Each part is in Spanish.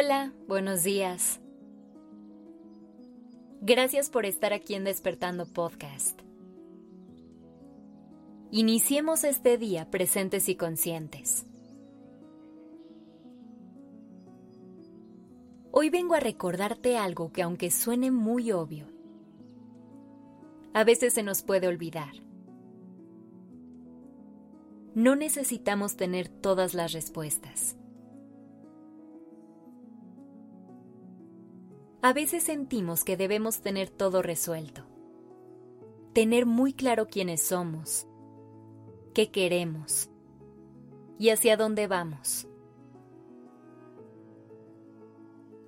Hola, buenos días. Gracias por estar aquí en Despertando Podcast. Iniciemos este día presentes y conscientes. Hoy vengo a recordarte algo que aunque suene muy obvio, a veces se nos puede olvidar. No necesitamos tener todas las respuestas. A veces sentimos que debemos tener todo resuelto, tener muy claro quiénes somos, qué queremos y hacia dónde vamos.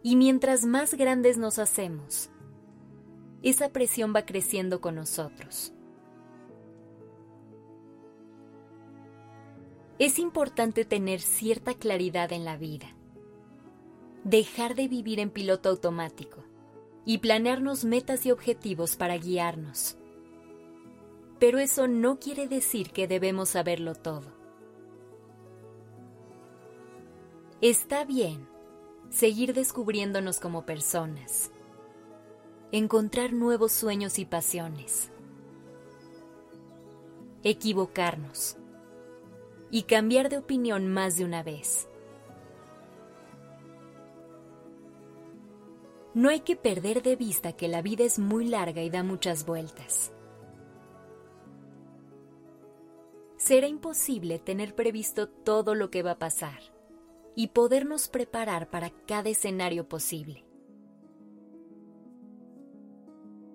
Y mientras más grandes nos hacemos, esa presión va creciendo con nosotros. Es importante tener cierta claridad en la vida dejar de vivir en piloto automático y planearnos metas y objetivos para guiarnos. Pero eso no quiere decir que debemos saberlo todo. Está bien seguir descubriéndonos como personas, encontrar nuevos sueños y pasiones, equivocarnos y cambiar de opinión más de una vez. No hay que perder de vista que la vida es muy larga y da muchas vueltas. Será imposible tener previsto todo lo que va a pasar y podernos preparar para cada escenario posible.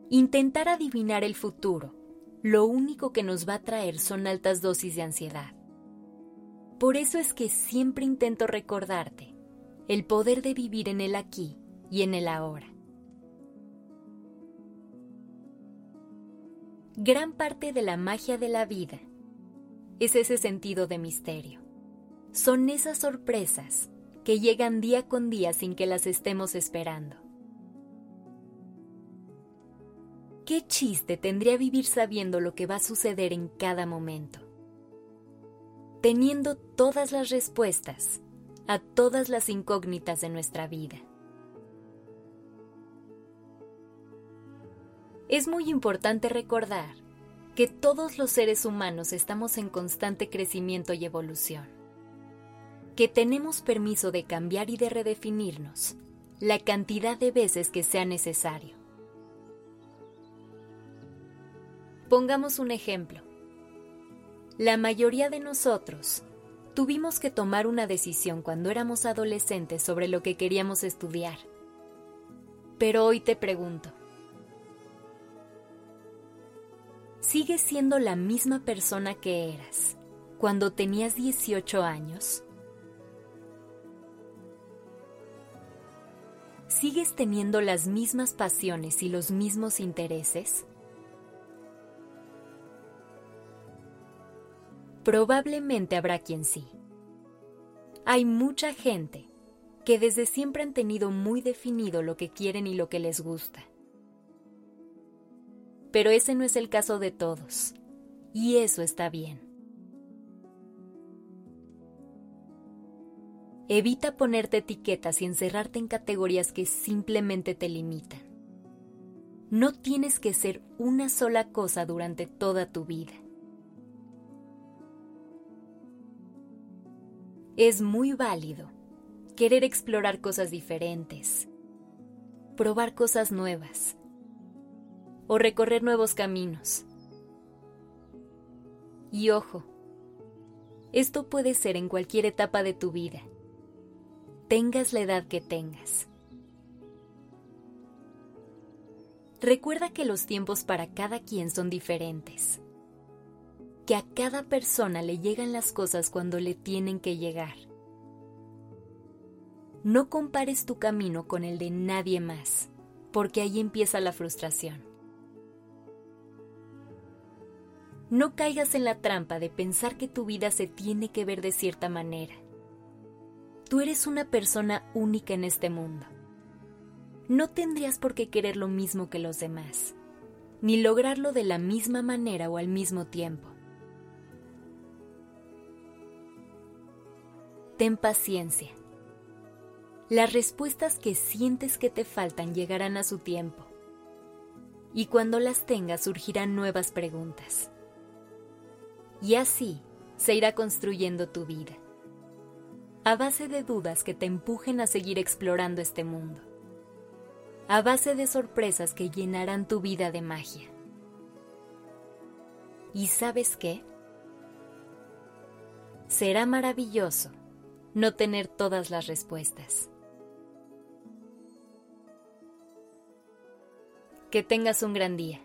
Intentar adivinar el futuro, lo único que nos va a traer son altas dosis de ansiedad. Por eso es que siempre intento recordarte el poder de vivir en el aquí y en el ahora. Gran parte de la magia de la vida es ese sentido de misterio. Son esas sorpresas que llegan día con día sin que las estemos esperando. ¿Qué chiste tendría vivir sabiendo lo que va a suceder en cada momento? Teniendo todas las respuestas a todas las incógnitas de nuestra vida. Es muy importante recordar que todos los seres humanos estamos en constante crecimiento y evolución, que tenemos permiso de cambiar y de redefinirnos la cantidad de veces que sea necesario. Pongamos un ejemplo. La mayoría de nosotros tuvimos que tomar una decisión cuando éramos adolescentes sobre lo que queríamos estudiar. Pero hoy te pregunto, ¿sigues siendo la misma persona que eras cuando tenías 18 años? ¿Sigues teniendo las mismas pasiones y los mismos intereses? Probablemente habrá quien sí. Hay mucha gente que desde siempre han tenido muy definido lo que quieren y lo que les gusta pero ese no es el caso de todos, y eso está bien. Evita ponerte etiquetas y encerrarte en categorías que simplemente te limitan. No tienes que ser una sola cosa durante toda tu vida. Es muy válido querer explorar cosas diferentes, probar cosas nuevas, o recorrer nuevos caminos. Y ojo, esto puede ser en cualquier etapa de tu vida, tengas la edad que tengas. Recuerda que los tiempos para cada quien son diferentes, que a cada persona le llegan las cosas cuando le tienen que llegar. No compares tu camino con el de nadie más, porque ahí empieza la frustración. No caigas en la trampa de pensar que tu vida se tiene que ver de cierta manera. Tú eres una persona única en este mundo. No tendrías por qué querer lo mismo que los demás, ni lograrlo de la misma manera o al mismo tiempo. Ten paciencia Las respuestas que sientes que te faltan llegarán a su tiempo. Y cuando las tengas surgirán nuevas preguntas. Y así se irá construyendo tu vida. A base de dudas que te empujen a seguir explorando este mundo. A base de sorpresas que llenarán tu vida de magia. ¿Y sabes qué? Será maravilloso no tener todas las respuestas. Que tengas un gran día.